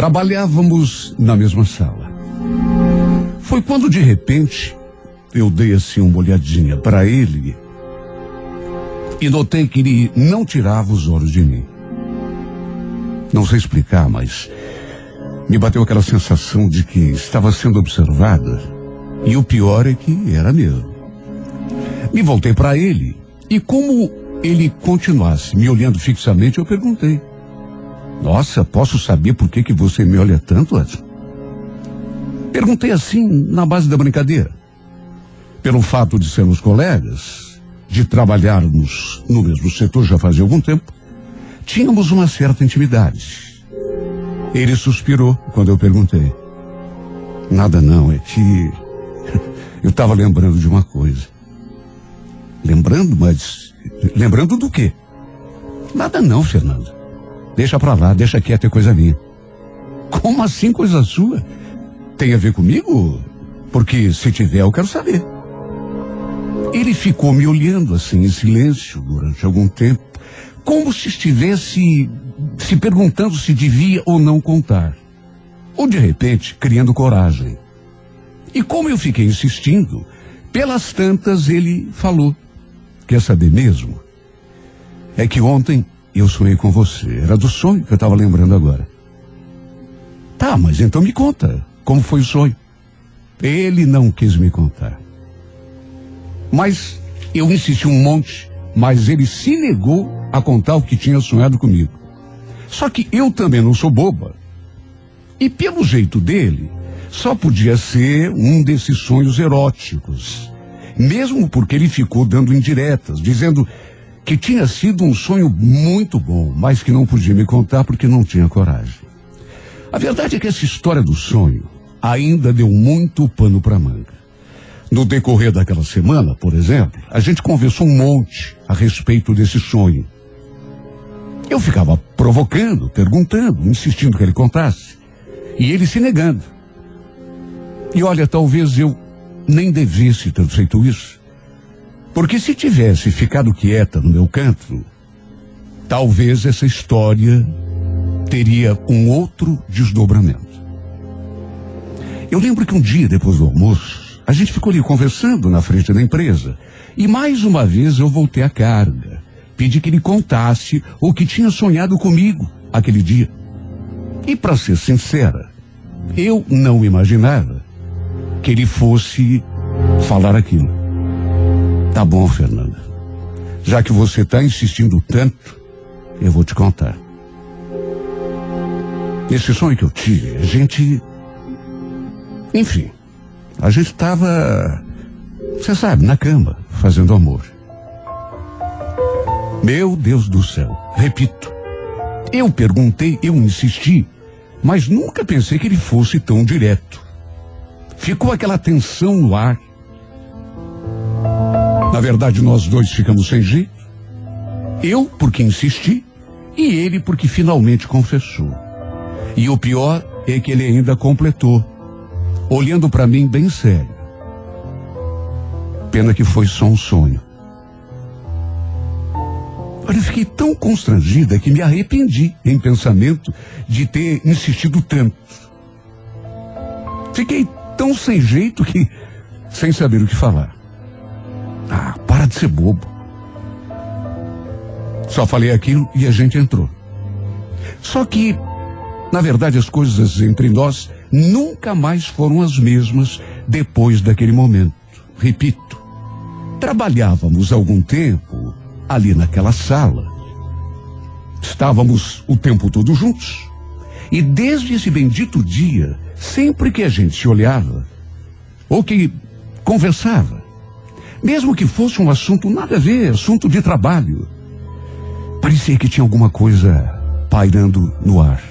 Trabalhávamos na mesma sala. Foi quando de repente eu dei assim uma olhadinha para ele e notei que ele não tirava os olhos de mim. Não sei explicar, mas me bateu aquela sensação de que estava sendo observada e o pior é que era mesmo. Me voltei para ele e como ele continuasse me olhando fixamente, eu perguntei: Nossa, posso saber por que, que você me olha tanto, Edson? Perguntei assim, na base da brincadeira. Pelo fato de sermos colegas, de trabalharmos no mesmo setor já fazia algum tempo, tínhamos uma certa intimidade. Ele suspirou quando eu perguntei. Nada não, é que eu estava lembrando de uma coisa. Lembrando, mas lembrando do quê? Nada não, Fernando. Deixa pra lá, deixa quieto, é coisa minha. Como assim coisa sua? Tem a ver comigo? Porque se tiver, eu quero saber. Ele ficou me olhando assim em silêncio durante algum tempo, como se estivesse se perguntando se devia ou não contar. Ou de repente, criando coragem. E como eu fiquei insistindo, pelas tantas ele falou. Quer saber mesmo? É que ontem eu sonhei com você. Era do sonho que eu estava lembrando agora. Tá, mas então me conta. Como foi o sonho? Ele não quis me contar. Mas eu insisti um monte, mas ele se negou a contar o que tinha sonhado comigo. Só que eu também não sou boba. E pelo jeito dele, só podia ser um desses sonhos eróticos. Mesmo porque ele ficou dando indiretas, dizendo que tinha sido um sonho muito bom, mas que não podia me contar porque não tinha coragem. A verdade é que essa história do sonho ainda deu muito pano para manga. No decorrer daquela semana, por exemplo, a gente conversou um monte a respeito desse sonho. Eu ficava provocando, perguntando, insistindo que ele contasse. E ele se negando. E olha, talvez eu nem devesse ter feito isso. Porque se tivesse ficado quieta no meu canto, talvez essa história teria um outro desdobramento. Eu lembro que um dia depois do almoço, a gente ficou ali conversando na frente da empresa. E mais uma vez eu voltei à carga. Pedi que ele contasse o que tinha sonhado comigo aquele dia. E para ser sincera, eu não imaginava que ele fosse falar aquilo. Tá bom, Fernanda. Já que você está insistindo tanto, eu vou te contar. Esse sonho que eu tive, a gente. Enfim, a gente estava, você sabe, na cama, fazendo amor. Meu Deus do céu, repito. Eu perguntei, eu insisti, mas nunca pensei que ele fosse tão direto. Ficou aquela tensão no ar. Na verdade, nós dois ficamos sem jeito. Eu, porque insisti, e ele, porque finalmente confessou. E o pior é que ele ainda completou olhando para mim bem sério. Pena que foi só um sonho. Olha, eu fiquei tão constrangida que me arrependi em pensamento de ter insistido tanto. Fiquei tão sem jeito que, sem saber o que falar. Ah, para de ser bobo. Só falei aquilo e a gente entrou. Só que, na verdade, as coisas entre nós nunca mais foram as mesmas depois daquele momento. Repito, trabalhávamos algum tempo ali naquela sala. Estávamos o tempo todo juntos. E desde esse bendito dia, sempre que a gente se olhava, ou que conversava, mesmo que fosse um assunto nada a ver, assunto de trabalho, parecia que tinha alguma coisa pairando no ar.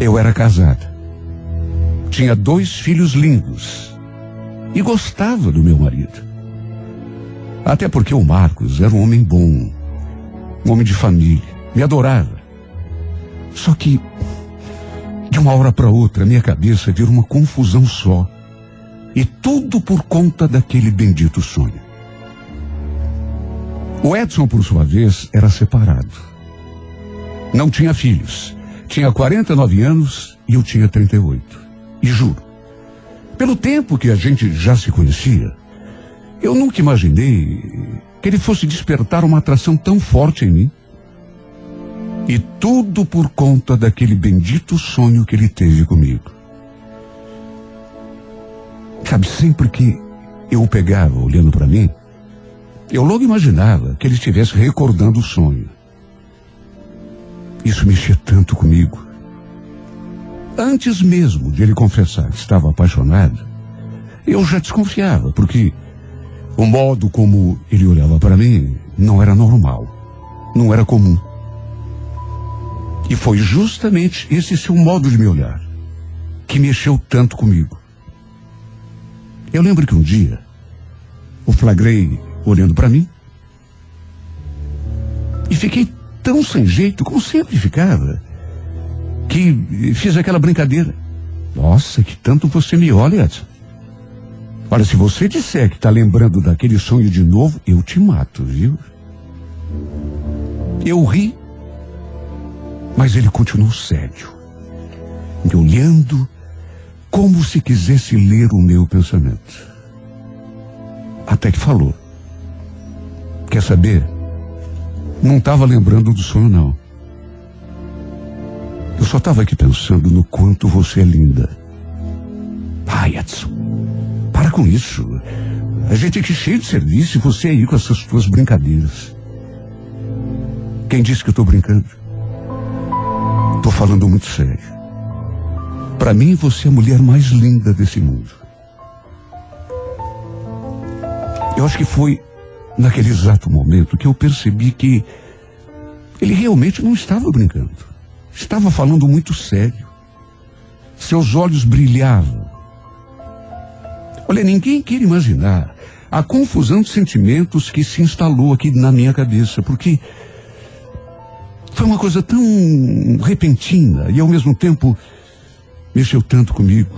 Eu era casada. Tinha dois filhos lindos. E gostava do meu marido. Até porque o Marcos era um homem bom. Um homem de família. Me adorava. Só que, de uma hora para outra, minha cabeça virou uma confusão só. E tudo por conta daquele bendito sonho. O Edson, por sua vez, era separado. Não tinha filhos tinha 49 anos e eu tinha 38. E juro, pelo tempo que a gente já se conhecia, eu nunca imaginei que ele fosse despertar uma atração tão forte em mim. E tudo por conta daquele bendito sonho que ele teve comigo. Sabe, sempre que eu o pegava olhando para mim, eu logo imaginava que ele estivesse recordando o sonho. Isso mexia tanto comigo. Antes mesmo de ele confessar que estava apaixonado, eu já desconfiava, porque o modo como ele olhava para mim não era normal, não era comum. E foi justamente esse seu modo de me olhar que mexeu tanto comigo. Eu lembro que um dia o flagrei olhando para mim e fiquei tão sem jeito, como sempre ficava, que fiz aquela brincadeira. Nossa, que tanto você me olha, Edson. Olha, se você disser que está lembrando daquele sonho de novo, eu te mato, viu? Eu ri, mas ele continuou sério, me olhando como se quisesse ler o meu pensamento. Até que falou: Quer saber? Não estava lembrando do sonho, não. Eu só estava aqui pensando no quanto você é linda. Ai, Edson, para com isso. A gente aqui cheio de serviço e você aí com essas suas brincadeiras. Quem disse que eu estou brincando? Estou falando muito sério. Para mim, você é a mulher mais linda desse mundo. Eu acho que foi naquele exato momento que eu percebi que ele realmente não estava brincando. Estava falando muito sério. Seus olhos brilhavam. Olha, ninguém quer imaginar a confusão de sentimentos que se instalou aqui na minha cabeça, porque foi uma coisa tão repentina e ao mesmo tempo mexeu tanto comigo.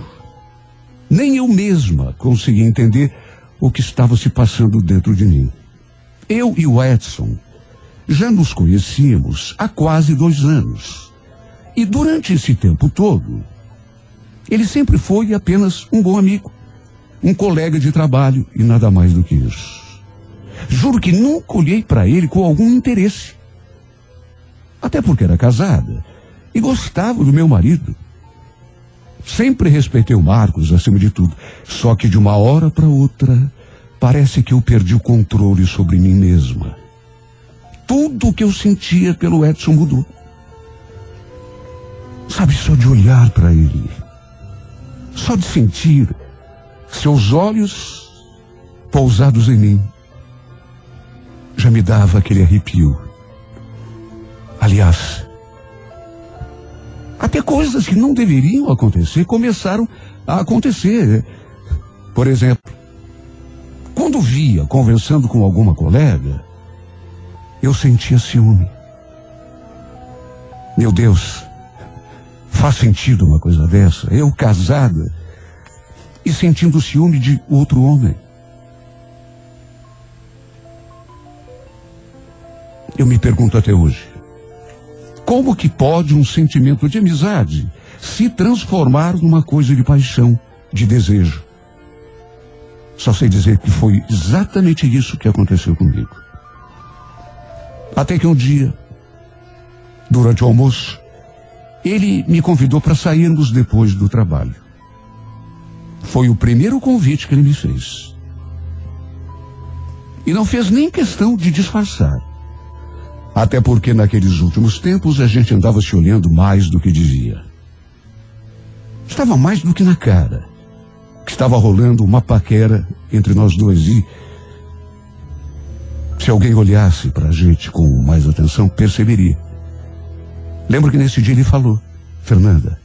Nem eu mesma conseguia entender o que estava se passando dentro de mim. Eu e o Edson já nos conhecíamos há quase dois anos. E durante esse tempo todo, ele sempre foi apenas um bom amigo, um colega de trabalho e nada mais do que isso. Juro que nunca olhei para ele com algum interesse. Até porque era casada e gostava do meu marido. Sempre respeitei o Marcos acima de tudo. Só que de uma hora para outra, parece que eu perdi o controle sobre mim mesma. Tudo o que eu sentia pelo Edson mudou. Sabe, só de olhar para ele, só de sentir seus olhos pousados em mim, já me dava aquele arrepio. Aliás, até coisas que não deveriam acontecer começaram a acontecer. Por exemplo, quando via conversando com alguma colega, eu sentia ciúme. Meu Deus, faz sentido uma coisa dessa? Eu casada e sentindo ciúme de outro homem. Eu me pergunto até hoje, como que pode um sentimento de amizade se transformar numa coisa de paixão, de desejo? Só sei dizer que foi exatamente isso que aconteceu comigo. Até que um dia, durante o almoço, ele me convidou para sairmos depois do trabalho. Foi o primeiro convite que ele me fez. E não fez nem questão de disfarçar. Até porque naqueles últimos tempos a gente andava se olhando mais do que devia. Estava mais do que na cara. Que estava rolando uma paquera entre nós dois e se alguém olhasse para a gente com mais atenção, perceberia. Lembro que nesse dia ele falou, Fernanda,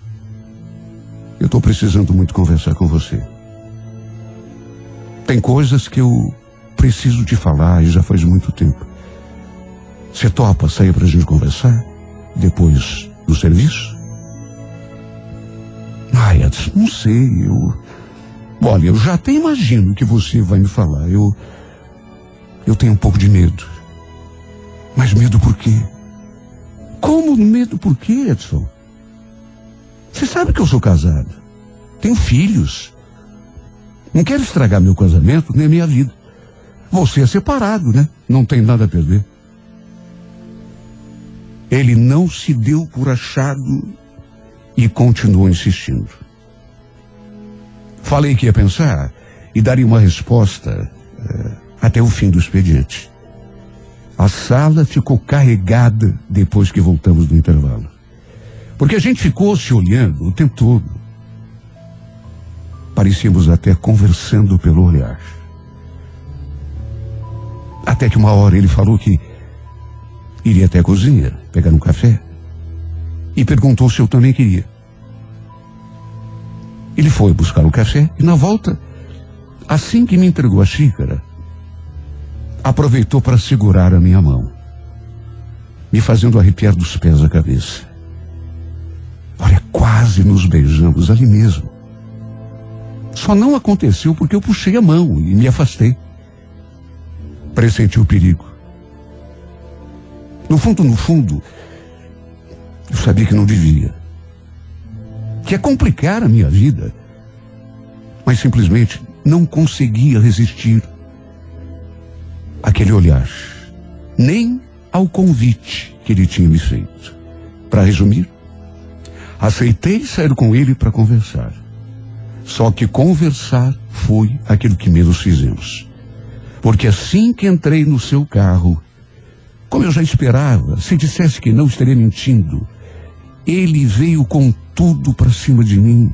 eu estou precisando muito conversar com você. Tem coisas que eu preciso te falar e já faz muito tempo. Você topa sair para a gente conversar? Depois do serviço? Ai, Edson, não sei, eu... Olha, eu já até imagino que você vai me falar. Eu... Eu tenho um pouco de medo. Mas medo por quê? Como medo por quê, Edson? Você sabe que eu sou casado. Tenho filhos. Não quero estragar meu casamento nem minha vida. Você é separado, né? Não tem nada a perder. Ele não se deu por achado e continuou insistindo. Falei que ia pensar e daria uma resposta uh, até o fim do expediente. A sala ficou carregada depois que voltamos do intervalo. Porque a gente ficou se olhando o tempo todo. Parecíamos até conversando pelo olhar. Até que uma hora ele falou que iria até a cozinha pegar um café e perguntou se eu também queria. Ele foi buscar o café e na volta, assim que me entregou a xícara, aproveitou para segurar a minha mão, me fazendo arrepiar dos pés à cabeça. Olha, quase nos beijamos ali mesmo. Só não aconteceu porque eu puxei a mão e me afastei pressenti o perigo. No fundo, no fundo, eu sabia que não devia. Que ia complicar a minha vida. Mas simplesmente não conseguia resistir àquele olhar. Nem ao convite que ele tinha me feito. Para resumir, aceitei sair com ele para conversar. Só que conversar foi aquilo que menos fizemos. Porque assim que entrei no seu carro, como eu já esperava, se dissesse que não estaria mentindo, ele veio com tudo para cima de mim,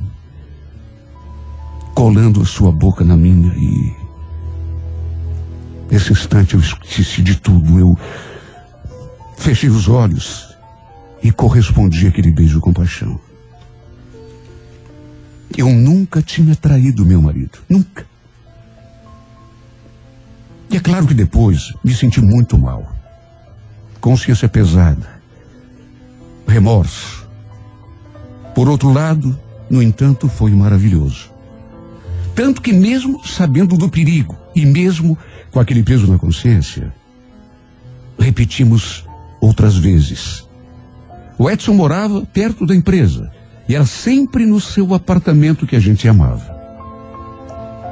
colando a sua boca na minha e nesse instante eu esqueci de tudo. Eu fechei os olhos e correspondi àquele beijo com paixão. Eu nunca tinha traído meu marido, nunca. E é claro que depois me senti muito mal. Consciência pesada. Remorso. Por outro lado, no entanto, foi maravilhoso. Tanto que mesmo sabendo do perigo e mesmo com aquele peso na consciência, repetimos outras vezes. O Edson morava perto da empresa e era sempre no seu apartamento que a gente amava.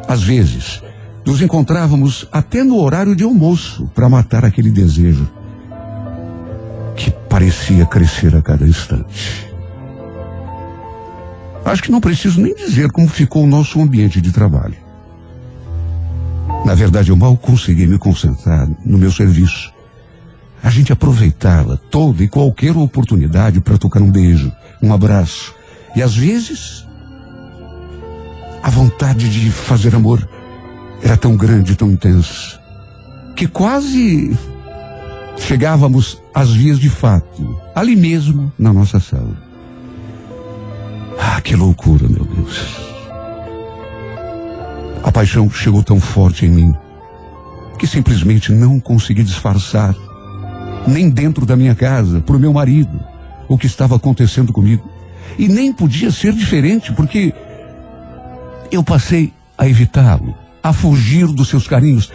Às vezes, nos encontrávamos até no horário de almoço para matar aquele desejo parecia crescer a cada instante. Acho que não preciso nem dizer como ficou o nosso ambiente de trabalho. Na verdade, eu mal consegui me concentrar no meu serviço. A gente aproveitava toda e qualquer oportunidade para tocar um beijo, um abraço. E às vezes, a vontade de fazer amor era tão grande, tão intensa, que quase chegávamos às vias de fato, ali mesmo na nossa sala. Ah, que loucura, meu Deus. A paixão chegou tão forte em mim que simplesmente não consegui disfarçar, nem dentro da minha casa, para o meu marido, o que estava acontecendo comigo. E nem podia ser diferente, porque eu passei a evitá-lo a fugir dos seus carinhos,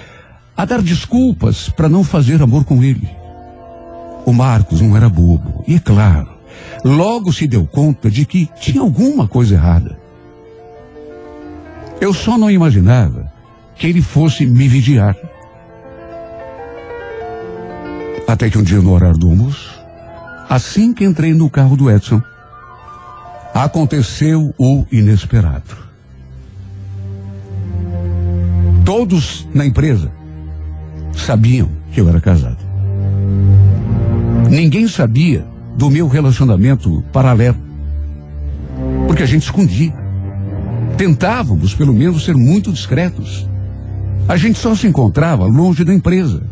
a dar desculpas para não fazer amor com ele. O Marcos não era bobo, e é claro, logo se deu conta de que tinha alguma coisa errada. Eu só não imaginava que ele fosse me vigiar. Até que um dia no horário do almoço, assim que entrei no carro do Edson, aconteceu o inesperado. Todos na empresa sabiam que eu era casado. Ninguém sabia do meu relacionamento paralelo. Porque a gente escondia. Tentávamos, pelo menos, ser muito discretos. A gente só se encontrava longe da empresa.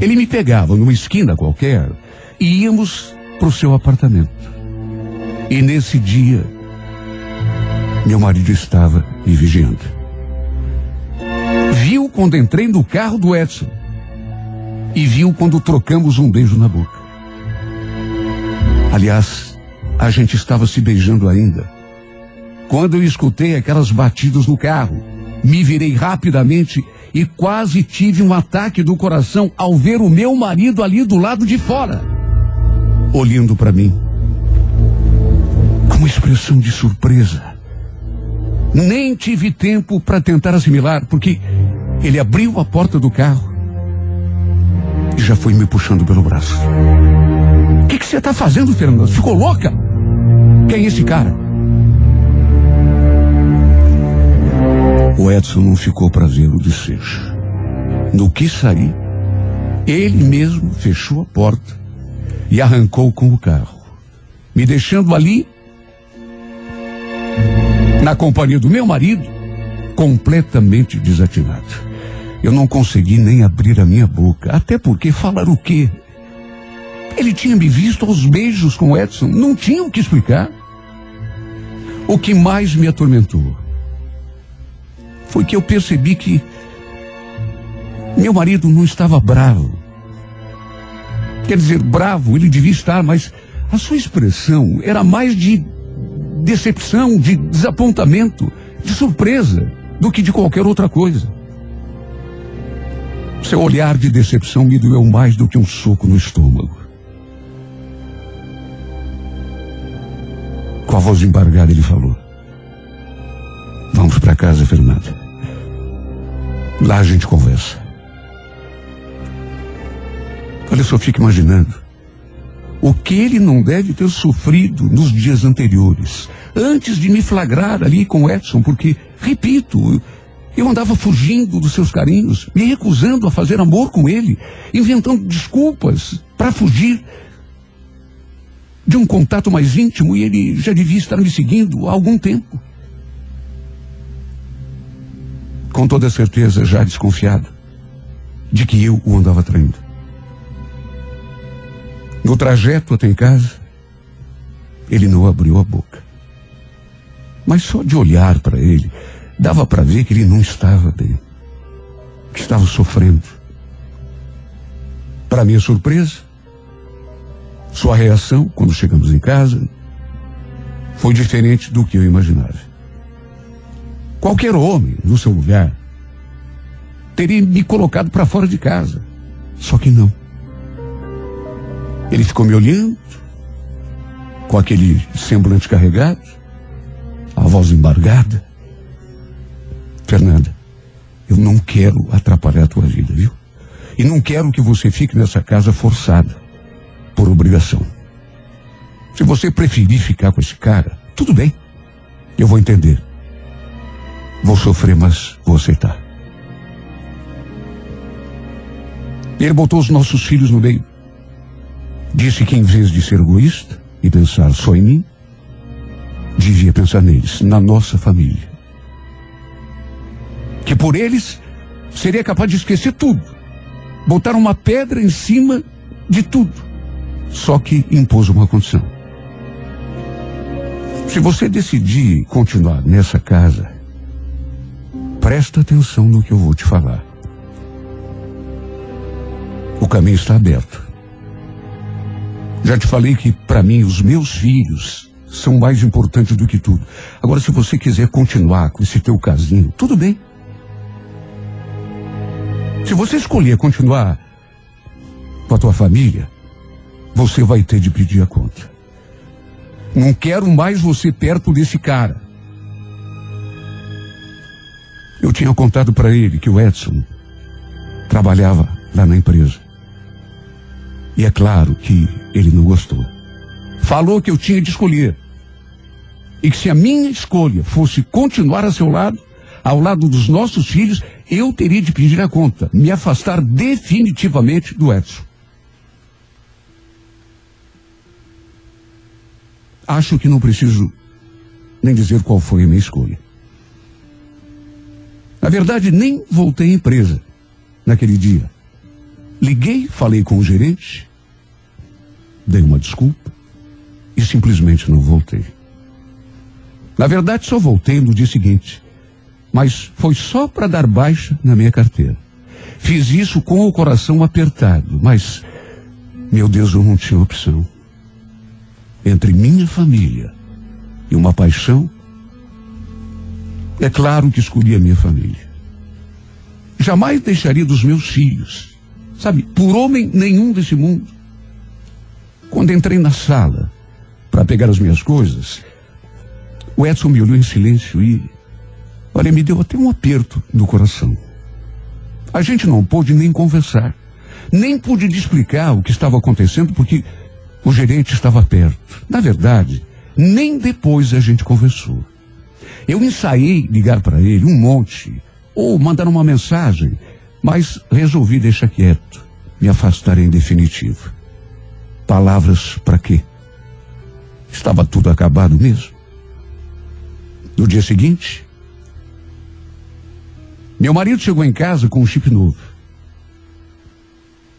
Ele me pegava numa esquina qualquer e íamos para o seu apartamento. E nesse dia, meu marido estava me vigiando quando entrei no carro do Edson e viu quando trocamos um beijo na boca. Aliás, a gente estava se beijando ainda. Quando eu escutei aquelas batidas no carro, me virei rapidamente e quase tive um ataque do coração ao ver o meu marido ali do lado de fora, olhando para mim. com uma expressão de surpresa. Nem tive tempo para tentar assimilar, porque ele abriu a porta do carro e já foi me puxando pelo braço. O que, você está fazendo, Fernando? Ficou louca? Quem é esse cara? O Edson não ficou para ver o desfecho. No que sair, ele mesmo fechou a porta e arrancou com o carro, me deixando ali, na companhia do meu marido, completamente desatinado. Eu não consegui nem abrir a minha boca, até porque falar o quê? Ele tinha me visto aos beijos com Edson, não tinha o que explicar. O que mais me atormentou foi que eu percebi que meu marido não estava bravo. Quer dizer, bravo ele devia estar, mas a sua expressão era mais de decepção, de desapontamento, de surpresa, do que de qualquer outra coisa. Seu olhar de decepção me doeu mais do que um soco no estômago. Com a voz embargada, ele falou: Vamos para casa, Fernanda. Lá a gente conversa. Olha, só fico imaginando. O que ele não deve ter sofrido nos dias anteriores, antes de me flagrar ali com Edson, porque, repito, eu andava fugindo dos seus carinhos, me recusando a fazer amor com ele, inventando desculpas para fugir de um contato mais íntimo e ele já devia estar me seguindo há algum tempo. Com toda certeza já desconfiado de que eu o andava traindo. No trajeto até em casa, ele não abriu a boca. Mas só de olhar para ele, dava para ver que ele não estava bem, que estava sofrendo. Para minha surpresa, sua reação quando chegamos em casa foi diferente do que eu imaginava. Qualquer homem no seu lugar teria me colocado para fora de casa. Só que não. Ele ficou me olhando, com aquele semblante carregado, a voz embargada. Fernanda, eu não quero atrapalhar a tua vida, viu? E não quero que você fique nessa casa forçada, por obrigação. Se você preferir ficar com esse cara, tudo bem. Eu vou entender. Vou sofrer, mas vou aceitar. Ele botou os nossos filhos no meio. Disse que em vez de ser egoísta e pensar só em mim, devia pensar neles, na nossa família. Que por eles seria capaz de esquecer tudo. Botar uma pedra em cima de tudo. Só que impôs uma condição. Se você decidir continuar nessa casa, presta atenção no que eu vou te falar. O caminho está aberto. Já te falei que, para mim, os meus filhos são mais importantes do que tudo. Agora, se você quiser continuar com esse teu casinho, tudo bem. Se você escolher continuar com a tua família, você vai ter de pedir a conta. Não quero mais você perto desse cara. Eu tinha contado para ele que o Edson trabalhava lá na empresa. E é claro que ele não gostou. Falou que eu tinha de escolher. E que se a minha escolha fosse continuar a seu lado, ao lado dos nossos filhos, eu teria de pedir a conta, me afastar definitivamente do Edson. Acho que não preciso nem dizer qual foi a minha escolha. Na verdade, nem voltei à empresa naquele dia. Liguei, falei com o gerente, dei uma desculpa e simplesmente não voltei. Na verdade, só voltei no dia seguinte, mas foi só para dar baixa na minha carteira. Fiz isso com o coração apertado, mas, meu Deus, eu não tinha opção. Entre minha família e uma paixão, é claro que escolhi a minha família. Jamais deixaria dos meus filhos Sabe, por homem nenhum desse mundo. Quando entrei na sala para pegar as minhas coisas, O Edson me olhou em silêncio e, olha, me deu até um aperto no coração. A gente não pôde nem conversar, nem pude explicar o que estava acontecendo porque o gerente estava perto. Na verdade, nem depois a gente conversou. Eu ensaiei ligar para ele um monte, ou mandar uma mensagem, mas resolvi deixar quieto, me afastar em definitivo. Palavras para quê? Estava tudo acabado mesmo. No dia seguinte, meu marido chegou em casa com um chip novo.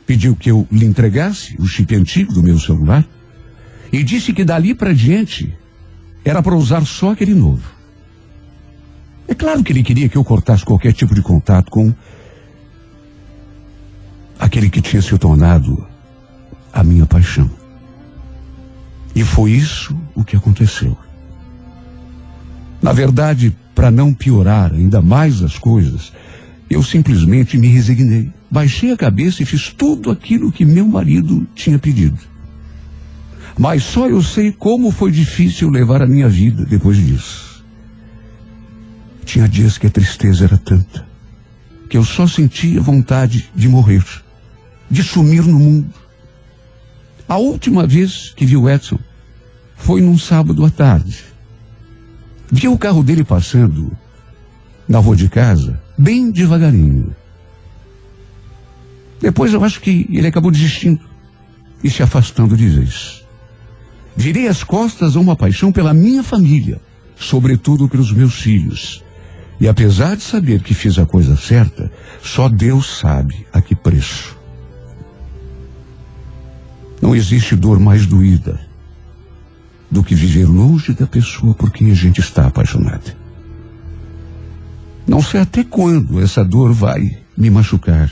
Pediu que eu lhe entregasse o chip antigo do meu celular e disse que dali para diante era para usar só aquele novo. É claro que ele queria que eu cortasse qualquer tipo de contato com aquele que tinha se tornado a minha paixão. E foi isso o que aconteceu. Na verdade, para não piorar ainda mais as coisas, eu simplesmente me resignei. Baixei a cabeça e fiz tudo aquilo que meu marido tinha pedido. Mas só eu sei como foi difícil levar a minha vida depois disso. Tinha dias que a tristeza era tanta que eu só sentia vontade de morrer, de sumir no mundo. A última vez que vi o Edson foi num sábado à tarde. Vi o carro dele passando na rua de casa, bem devagarinho. Depois eu acho que ele acabou desistindo e se afastando de vez. Virei as costas a uma paixão pela minha família, sobretudo pelos meus filhos. E apesar de saber que fiz a coisa certa, só Deus sabe a que preço. Não existe dor mais doída do que viver longe da pessoa por quem a gente está apaixonado. Não sei até quando essa dor vai me machucar.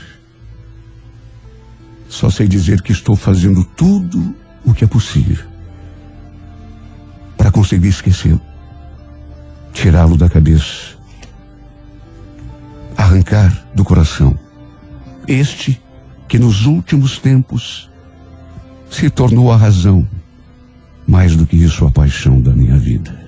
Só sei dizer que estou fazendo tudo o que é possível para conseguir esquecê-lo, tirá-lo da cabeça, arrancar do coração este que nos últimos tempos se tornou a razão, mais do que isso, a paixão da minha vida.